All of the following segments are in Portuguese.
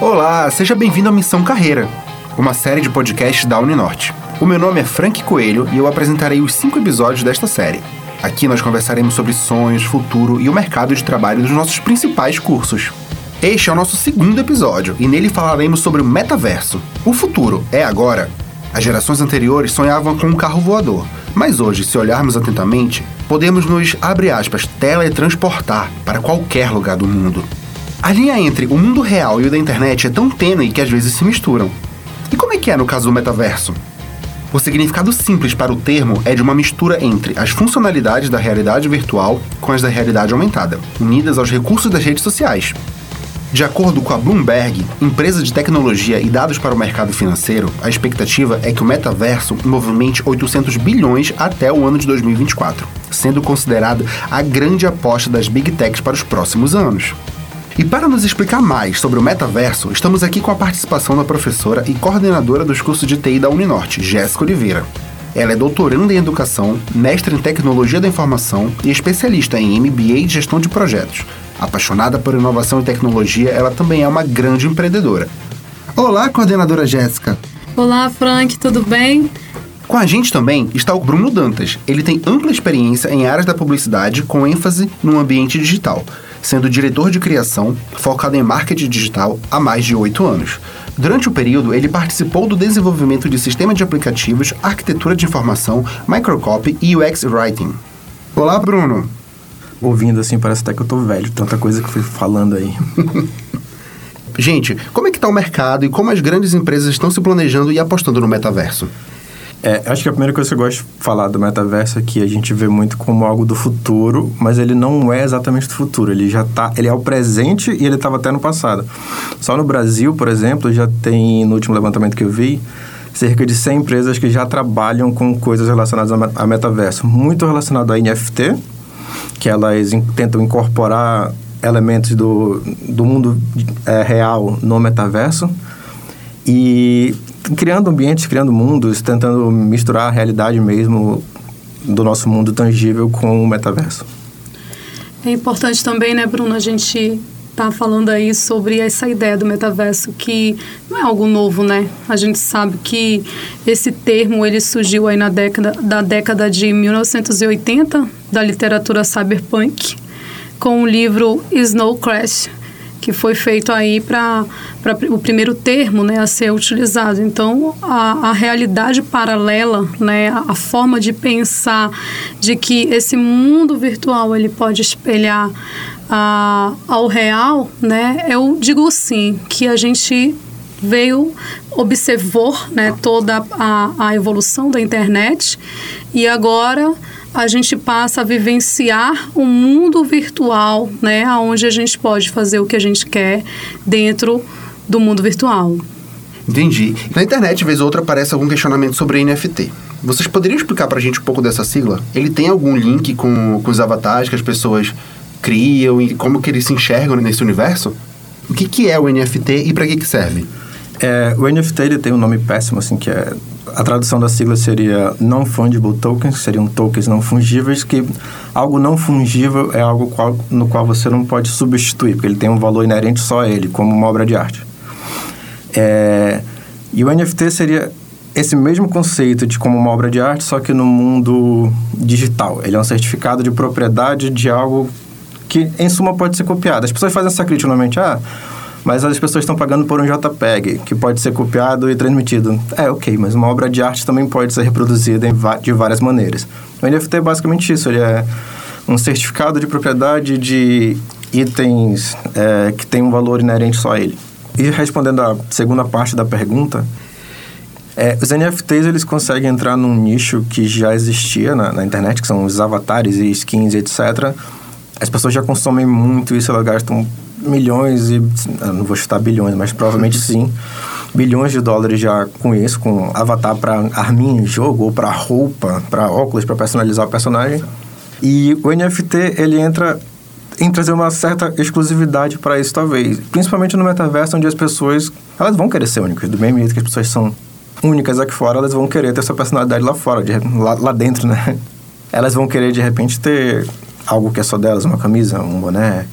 Olá, seja bem-vindo à Missão Carreira, uma série de podcasts da Uninorte. O meu nome é Frank Coelho e eu apresentarei os cinco episódios desta série. Aqui nós conversaremos sobre sonhos, futuro e o mercado de trabalho dos nossos principais cursos. Este é o nosso segundo episódio e nele falaremos sobre o metaverso. O futuro é agora. As gerações anteriores sonhavam com um carro voador, mas hoje, se olharmos atentamente, podemos nos, abre aspas, teletransportar para qualquer lugar do mundo. A linha entre o mundo real e o da internet é tão tênue que às vezes se misturam. E como é que é no caso do metaverso? O significado simples para o termo é de uma mistura entre as funcionalidades da realidade virtual com as da realidade aumentada, unidas aos recursos das redes sociais. De acordo com a Bloomberg, empresa de tecnologia e dados para o mercado financeiro, a expectativa é que o metaverso movimente 800 bilhões até o ano de 2024, sendo considerado a grande aposta das big techs para os próximos anos. E para nos explicar mais sobre o metaverso, estamos aqui com a participação da professora e coordenadora dos cursos de TI da Uninorte, Jéssica Oliveira. Ela é doutoranda em educação, mestre em tecnologia da informação e especialista em MBA de gestão de projetos. Apaixonada por inovação e tecnologia, ela também é uma grande empreendedora. Olá, coordenadora Jéssica. Olá, Frank, tudo bem? Com a gente também está o Bruno Dantas. Ele tem ampla experiência em áreas da publicidade com ênfase no ambiente digital, sendo diretor de criação focado em marketing digital há mais de oito anos. Durante o período, ele participou do desenvolvimento de sistema de aplicativos, arquitetura de informação, microcopy e UX Writing. Olá, Bruno. Ouvindo assim, parece até que eu tô velho, tanta coisa que eu fui falando aí. Gente, como é que está o mercado e como as grandes empresas estão se planejando e apostando no metaverso? É, acho que a primeira coisa que eu gosto de falar do metaverso é que a gente vê muito como algo do futuro, mas ele não é exatamente do futuro. Ele já tá, ele é o presente e ele estava até no passado. Só no Brasil, por exemplo, já tem no último levantamento que eu vi cerca de 100 empresas que já trabalham com coisas relacionadas a metaverso, muito relacionado a NFT, que elas tentam incorporar elementos do, do mundo é, real no metaverso e criando ambientes, criando mundos, tentando misturar a realidade mesmo do nosso mundo tangível com o metaverso. É importante também, né, Bruno, a gente tá falando aí sobre essa ideia do metaverso que não é algo novo, né? A gente sabe que esse termo ele surgiu aí na década da década de 1980 da literatura cyberpunk com o livro Snow Crash que foi feito aí para o primeiro termo né, a ser utilizado. Então, a, a realidade paralela, né, a, forma de pensar de que esse mundo virtual ele pode espelhar a, ao real, né, eu digo sim, que a gente veio, observou né, toda a, a evolução da internet e agora a gente passa a vivenciar um mundo virtual, né, onde a gente pode fazer o que a gente quer dentro do mundo virtual. Entendi. Na internet, vez ou outra, aparece algum questionamento sobre NFT. Vocês poderiam explicar para a gente um pouco dessa sigla? Ele tem algum link com, com os avatares que as pessoas criam e como que eles se enxergam nesse universo? O que, que é o NFT e para que, que serve? É, o NFT ele tem um nome péssimo, assim, que é a tradução da sigla seria Non-Fungible Tokens, seriam tokens não fungíveis, que algo não fungível é algo qual, no qual você não pode substituir, porque ele tem um valor inerente só a ele, como uma obra de arte. É, e o NFT seria esse mesmo conceito de como uma obra de arte, só que no mundo digital. Ele é um certificado de propriedade de algo que, em suma, pode ser copiado. As pessoas fazem essa crítica normalmente, ah mas as pessoas estão pagando por um JPEG, que pode ser copiado e transmitido. É, ok, mas uma obra de arte também pode ser reproduzida de várias maneiras. O NFT é basicamente isso, ele é um certificado de propriedade de itens é, que tem um valor inerente só a ele. E respondendo à segunda parte da pergunta, é, os NFTs eles conseguem entrar num nicho que já existia na, na, internet, que são os avatares e skins, etc. As pessoas já consomem muito isso, elas gastam milhões e. não vou chutar bilhões, mas provavelmente sim. Bilhões de dólares já com isso, com avatar para arminha em jogo, ou para roupa, para óculos, para personalizar o personagem. E o NFT, ele entra em trazer uma certa exclusividade para isso, talvez. Principalmente no metaverso, onde as pessoas elas vão querer ser únicas. Do mesmo jeito que as pessoas são únicas aqui fora, elas vão querer ter essa personalidade lá fora, de, lá, lá dentro, né? Elas vão querer, de repente, ter algo que é só delas, uma camisa, um boné,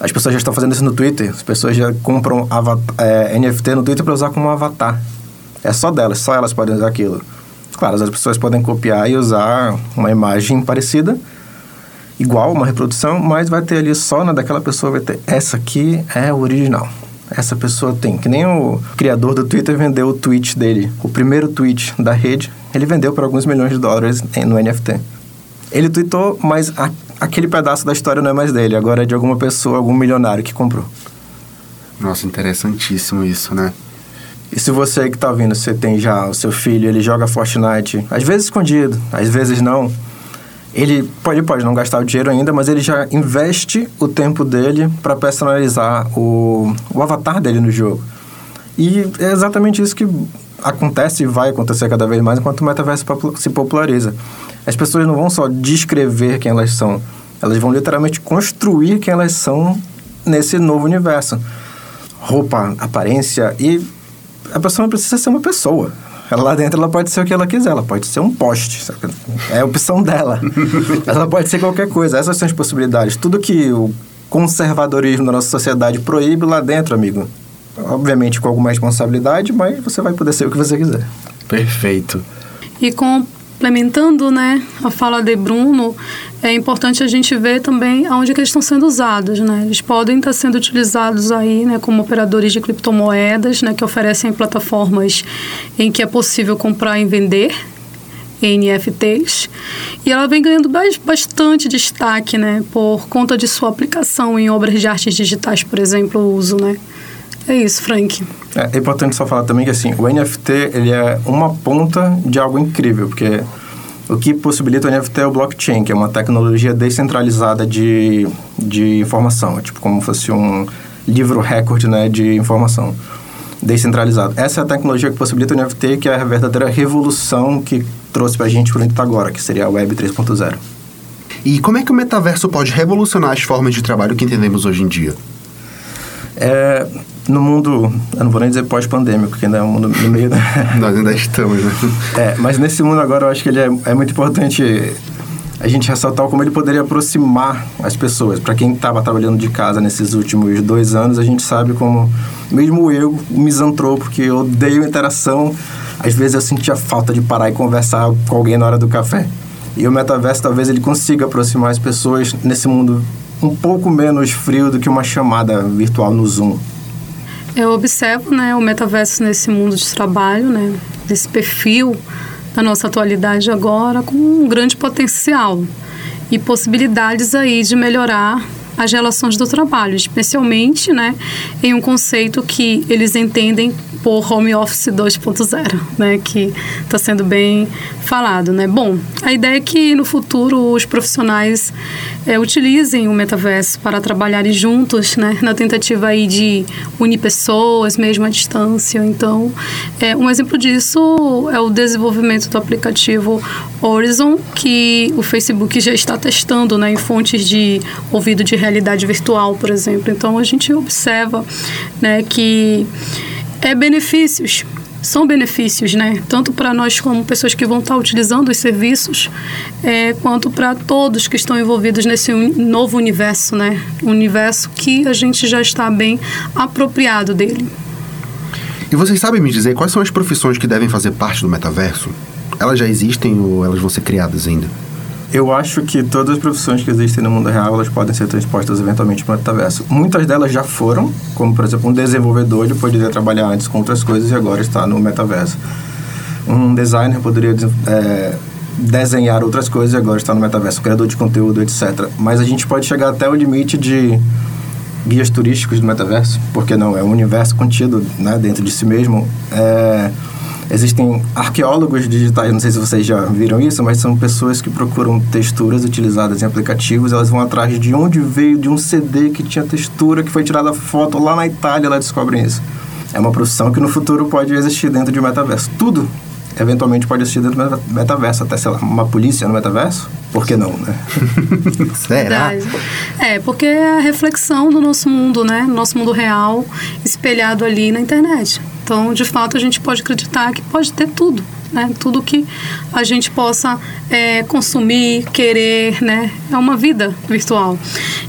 As pessoas já estão fazendo isso no Twitter. As pessoas já compram é, NFT no Twitter para usar como avatar. É só delas, só elas podem usar aquilo. Claro, as pessoas podem copiar e usar uma imagem parecida, igual, uma reprodução, mas vai ter ali só na daquela pessoa, vai ter essa aqui é o original. Essa pessoa tem. Que nem o criador do Twitter vendeu o tweet dele. O primeiro tweet da rede, ele vendeu por alguns milhões de dólares no NFT. Ele tweetou, mas a, aquele pedaço da história não é mais dele, agora é de alguma pessoa, algum milionário que comprou. Nossa, interessantíssimo isso, né? E se você que está ouvindo, você tem já o seu filho, ele joga Fortnite, às vezes escondido, às vezes não. Ele pode, pode não gastar o dinheiro ainda, mas ele já investe o tempo dele para personalizar o, o avatar dele no jogo. E é exatamente isso que acontece e vai acontecer cada vez mais enquanto o metaverso se populariza. As pessoas não vão só descrever quem elas são, elas vão literalmente construir quem elas são nesse novo universo. Roupa, aparência e a pessoa não precisa ser uma pessoa. Ela lá dentro ela pode ser o que ela quiser, ela pode ser um poste, é a opção dela. ela pode ser qualquer coisa, essas são as possibilidades. Tudo que o conservadorismo da nossa sociedade proíbe lá dentro, amigo. Obviamente com alguma responsabilidade, mas você vai poder ser o que você quiser. Perfeito. E com complementando né, a fala de Bruno, é importante a gente ver também aonde eles estão sendo usados. Né? Eles podem estar sendo utilizados aí né, como operadores de criptomoedas, né, que oferecem plataformas em que é possível comprar e vender NFTs. E ela vem ganhando bastante destaque né, por conta de sua aplicação em obras de artes digitais, por exemplo, o uso. Né? É isso, Frank. É, é, importante só falar também que assim, o NFT ele é uma ponta de algo incrível, porque o que possibilita o NFT é o blockchain, que é uma tecnologia descentralizada de, de informação, é tipo como fosse um livro recorde né, de informação descentralizado. Essa é a tecnologia que possibilita o NFT, que é a verdadeira revolução que trouxe para a gente para onde está agora, que seria a Web 3.0. E como é que o metaverso pode revolucionar as formas de trabalho que entendemos hoje em dia? É, no mundo, eu não vou nem dizer pós-pandêmico, que ainda é um mundo no meio da... Nós ainda estamos, né? É, mas nesse mundo agora eu acho que ele é, é muito importante a gente ressaltar como ele poderia aproximar as pessoas. Para quem estava trabalhando de casa nesses últimos dois anos, a gente sabe como, mesmo eu, o misantropo, que eu odeio interação, às vezes eu sentia falta de parar e conversar com alguém na hora do café. E o metaverso talvez ele consiga aproximar as pessoas nesse mundo um pouco menos frio do que uma chamada virtual no Zoom. Eu observo né, o metaverso nesse mundo de trabalho, né, nesse perfil da nossa atualidade agora, com um grande potencial e possibilidades aí de melhorar as relações do trabalho, especialmente né, em um conceito que eles entendem por home office 2.0, né, que está sendo bem falado, né? Bom, a ideia é que no futuro os profissionais é, utilizem o metaverso para trabalharem juntos, né, na tentativa aí de unir pessoas mesmo à distância. Então, é, um exemplo disso é o desenvolvimento do aplicativo Horizon, que o Facebook já está testando, né, em fontes de ouvido de realidade virtual, por exemplo. Então, a gente observa, né, que é benefícios. São benefícios, né? Tanto para nós como pessoas que vão estar utilizando os serviços, é, quanto para todos que estão envolvidos nesse novo universo, né? universo que a gente já está bem apropriado dele. E vocês sabem me dizer quais são as profissões que devem fazer parte do metaverso? Elas já existem ou elas vão ser criadas ainda? Eu acho que todas as profissões que existem no mundo real, elas podem ser transpostas eventualmente para o metaverso. Muitas delas já foram, como por exemplo um desenvolvedor, ele poderia trabalhar antes com outras coisas e agora está no metaverso. Um designer poderia é, desenhar outras coisas e agora está no metaverso. Um criador de conteúdo, etc. Mas a gente pode chegar até o limite de guias turísticos do metaverso, porque não, é um universo contido né, dentro de si mesmo. É, Existem arqueólogos digitais, não sei se vocês já viram isso, mas são pessoas que procuram texturas utilizadas em aplicativos, elas vão atrás de onde veio de um CD que tinha textura, que foi tirada foto lá na Itália, elas descobrem isso. É uma profissão que no futuro pode existir dentro de um metaverso. Tudo eventualmente pode existir dentro do metaverso, até, sei lá, uma polícia no metaverso? Por que não, né? Será? É, porque é a reflexão do nosso mundo, né? Nosso mundo real espelhado ali na internet. Então, de fato, a gente pode acreditar que pode ter tudo, né? Tudo que a gente possa é, consumir, querer, né? É uma vida virtual.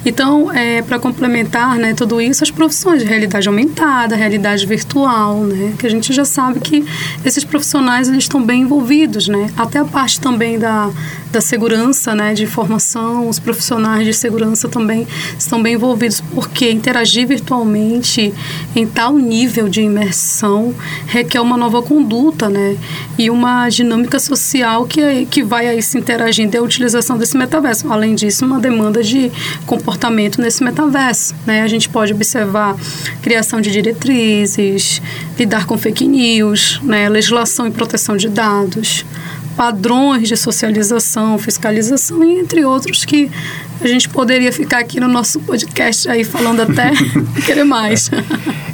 Então, é, para complementar né, tudo isso, as profissões de realidade aumentada, realidade virtual, né, que a gente já sabe que esses profissionais eles estão bem envolvidos, né, até a parte também da, da segurança, né, de informação, os profissionais de segurança também estão bem envolvidos, porque interagir virtualmente em tal nível de imersão requer uma nova conduta, né, e uma dinâmica social que, que vai aí se interagindo é a utilização desse metaverso. Além disso, uma demanda de comportamento nesse metaverso, né, a gente pode observar criação de diretrizes, lidar com fake news, né, legislação e proteção de dados, padrões de socialização, fiscalização e entre outros que a gente poderia ficar aqui no nosso podcast aí falando até querer mais.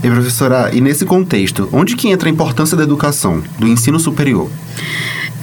E professora, e nesse contexto, onde que entra a importância da educação, do ensino superior?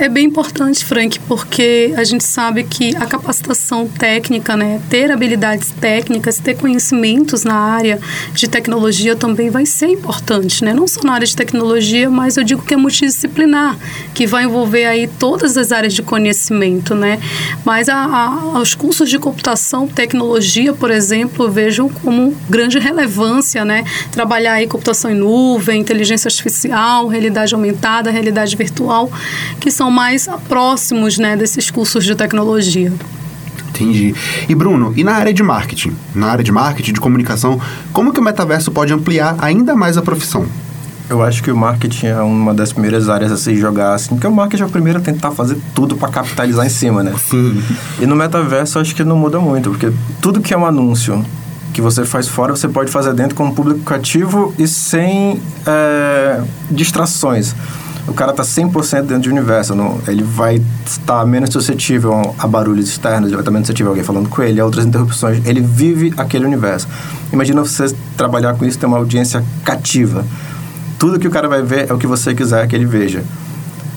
É bem importante, Frank, porque a gente sabe que a capacitação técnica, né, ter habilidades técnicas, ter conhecimentos na área de tecnologia também vai ser importante, né? Não só na área de tecnologia, mas eu digo que é multidisciplinar, que vai envolver aí todas as áreas de conhecimento, né? Mas a, a, os cursos de computação, tecnologia, por exemplo, vejo como grande relevância, né? Trabalhar aí computação em nuvem, inteligência artificial, realidade aumentada, realidade virtual, que são mais próximos né, desses cursos de tecnologia. Entendi. E Bruno, e na área de marketing? Na área de marketing, de comunicação, como que o metaverso pode ampliar ainda mais a profissão? Eu acho que o marketing é uma das primeiras áreas a se jogar, assim, porque o marketing é o primeiro a tentar fazer tudo para capitalizar em cima, né? Sim. E no metaverso eu acho que não muda muito, porque tudo que é um anúncio que você faz fora, você pode fazer dentro com um público cativo e sem é, distrações o cara tá 100% dentro do universo. Não, ele vai estar menos suscetível a barulhos externos, ele vai estar menos suscetível a alguém falando com ele, a outras interrupções. Ele vive aquele universo. Imagina você trabalhar com isso, ter uma audiência cativa. Tudo que o cara vai ver é o que você quiser que ele veja.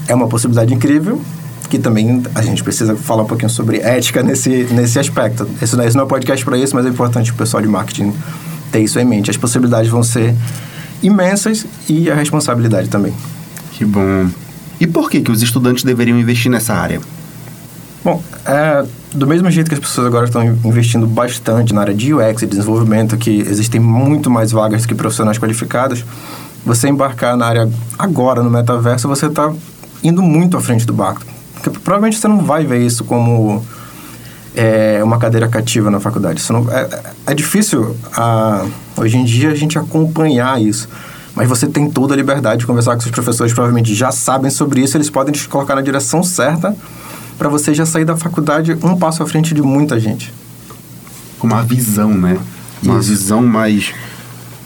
É uma possibilidade incrível, que também a gente precisa falar um pouquinho sobre ética nesse, nesse aspecto. Esse, não é um podcast para isso, mas é importante o pessoal de marketing ter isso em mente. As possibilidades vão ser imensas e a responsabilidade também. Que bom. E por que, que os estudantes deveriam investir nessa área? Bom, é, do mesmo jeito que as pessoas agora estão investindo bastante na área de UX e desenvolvimento, que existem muito mais vagas que profissionais qualificados, você embarcar na área agora no metaverso, você está indo muito à frente do barco. Porque provavelmente você não vai ver isso como é, uma cadeira cativa na faculdade. Não, é, é, difícil, a, hoje em dia, a gente acompanhar isso mas você tem toda a liberdade de conversar com seus professores, provavelmente já sabem sobre isso, eles podem te colocar na direção certa para você já sair da faculdade um passo à frente de muita gente. Com uma visão, né? Uma isso. visão mais.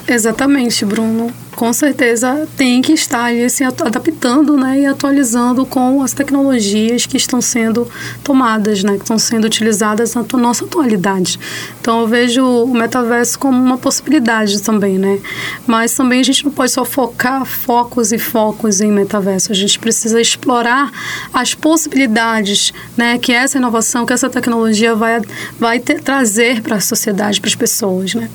Exatamente, Bruno com certeza tem que estar ali se adaptando né, e atualizando com as tecnologias que estão sendo tomadas, né, que estão sendo utilizadas na nossa atualidade. Então eu vejo o metaverso como uma possibilidade também, né? Mas também a gente não pode só focar focos e focos em metaverso. A gente precisa explorar as possibilidades, né, que essa inovação, que essa tecnologia vai, vai ter, trazer para a sociedade, para as pessoas, né?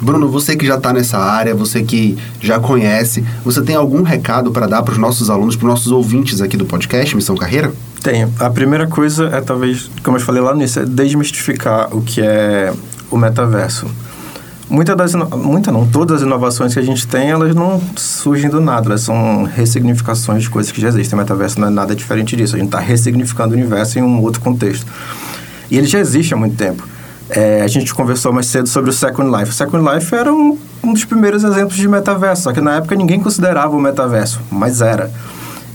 Bruno, você que já está nessa área, você que já conhece, você tem algum recado para dar para os nossos alunos, para os nossos ouvintes aqui do podcast Missão Carreira? Tenho. A primeira coisa é talvez, como eu falei lá nisso, é desmistificar o que é o metaverso. Muitas das, muita não, todas as inovações que a gente tem, elas não surgem do nada, elas são ressignificações de coisas que já existem. O metaverso não é nada diferente disso, a gente está ressignificando o universo em um outro contexto. E ele já existe há muito tempo. É, a gente conversou mais cedo sobre o Second Life. O Second Life era um, um dos primeiros exemplos de metaverso, só que na época ninguém considerava o metaverso, mas era.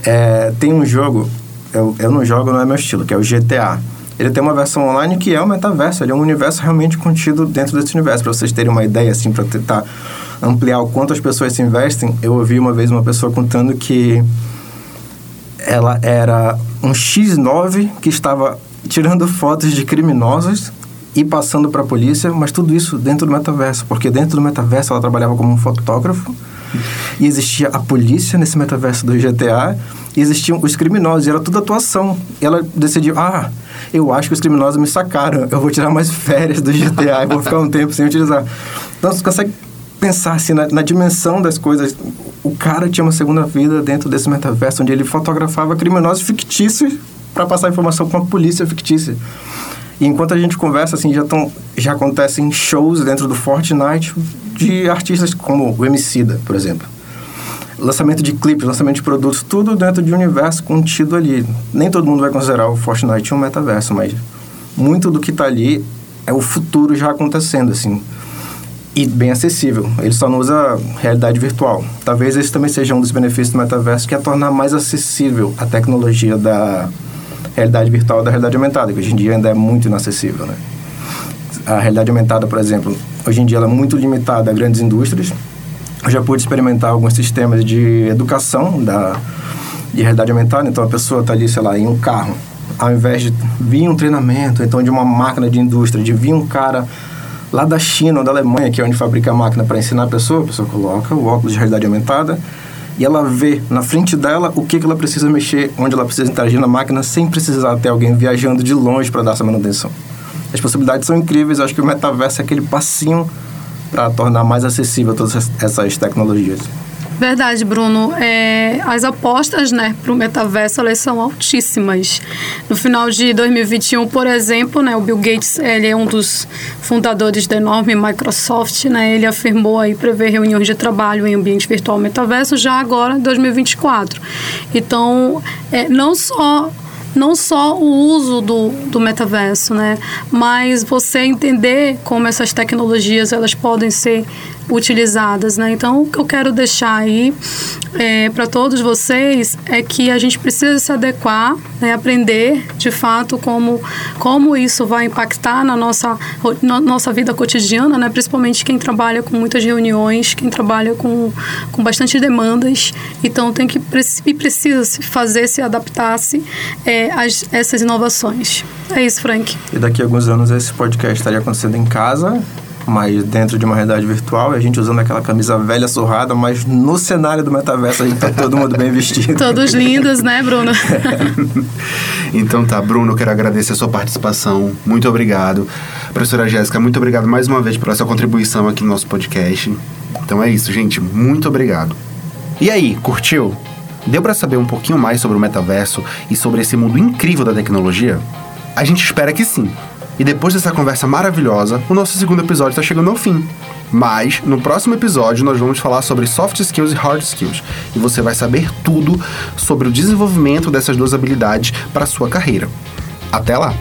É, tem um jogo, eu, eu não jogo, não é meu estilo, que é o GTA. Ele tem uma versão online que é o metaverso, ele é um universo realmente contido dentro desse universo. Para vocês terem uma ideia, assim, para tentar ampliar o quanto as pessoas se investem, eu ouvi uma vez uma pessoa contando que ela era um X9 que estava tirando fotos de criminosos e passando para a polícia, mas tudo isso dentro do metaverso, porque dentro do metaverso ela trabalhava como um fotógrafo e existia a polícia nesse metaverso do GTA e existiam os criminosos, e era tudo atuação. E ela decidiu, ah, eu acho que os criminosos me sacaram, eu vou tirar mais férias do GTA e vou ficar um tempo sem utilizar. Então você consegue pensar assim na, na dimensão das coisas. O cara tinha uma segunda vida dentro desse metaverso, onde ele fotografava criminosos fictícios para passar informação com a polícia fictícia. E enquanto a gente conversa, assim, já, tão, já acontecem shows dentro do Fortnite de artistas como o Emicida, por exemplo. Lançamento de clipes, lançamento de produtos, tudo dentro de um universo contido ali. Nem todo mundo vai considerar o Fortnite um metaverso, mas muito do que está ali é o futuro já acontecendo, assim. E bem acessível. Ele só não usa realidade virtual. Talvez esse também seja um dos benefícios do metaverso, que é tornar mais acessível a tecnologia da realidade virtual da realidade aumentada, que hoje em dia ainda é muito inacessível, né? A realidade aumentada, por exemplo, hoje em dia ela é muito limitada a grandes indústrias. Eu já pude experimentar alguns sistemas de educação da, de realidade aumentada, então a pessoa está ali, sei lá, em um carro, ao invés de vir um treinamento, então de uma máquina de indústria, de vir um cara lá da China ou da Alemanha, que é onde fabrica a máquina para ensinar a pessoa, a pessoa coloca o óculos de realidade aumentada e ela vê na frente dela o que, que ela precisa mexer, onde ela precisa interagir na máquina, sem precisar ter alguém viajando de longe para dar essa manutenção. As possibilidades são incríveis, acho que o metaverso é aquele passinho para tornar mais acessível todas essas tecnologias. Verdade, Bruno. É, as apostas né, para o metaverso elas são altíssimas. No final de 2021, por exemplo, né, o Bill Gates ele é um dos fundadores da enorme Microsoft. Né, ele afirmou aí prever reuniões de trabalho em ambiente virtual metaverso já agora, em 2024. Então, é, não só não só o uso do, do metaverso, né? Mas você entender como essas tecnologias elas podem ser utilizadas, né? Então, o que eu quero deixar aí é, para todos vocês é que a gente precisa se adequar, né? aprender de fato como, como isso vai impactar na nossa, na nossa vida cotidiana, né? Principalmente quem trabalha com muitas reuniões, quem trabalha com, com bastante demandas. Então, tem que e precisa se fazer, se adaptar-se é, a essas inovações. É isso, Frank. E daqui a alguns anos esse podcast estaria acontecendo em casa mas dentro de uma realidade virtual, a gente usando aquela camisa velha surrada, mas no cenário do metaverso a gente tá todo mundo bem vestido. Todos lindos, né, Bruno? então tá, Bruno, quero agradecer a sua participação. Muito obrigado. Professora Jéssica, muito obrigado mais uma vez pela sua contribuição aqui no nosso podcast. Então é isso, gente. Muito obrigado. E aí, curtiu? Deu para saber um pouquinho mais sobre o metaverso e sobre esse mundo incrível da tecnologia? A gente espera que sim. E depois dessa conversa maravilhosa, o nosso segundo episódio está chegando ao fim. Mas, no próximo episódio, nós vamos falar sobre soft skills e hard skills. E você vai saber tudo sobre o desenvolvimento dessas duas habilidades para a sua carreira. Até lá!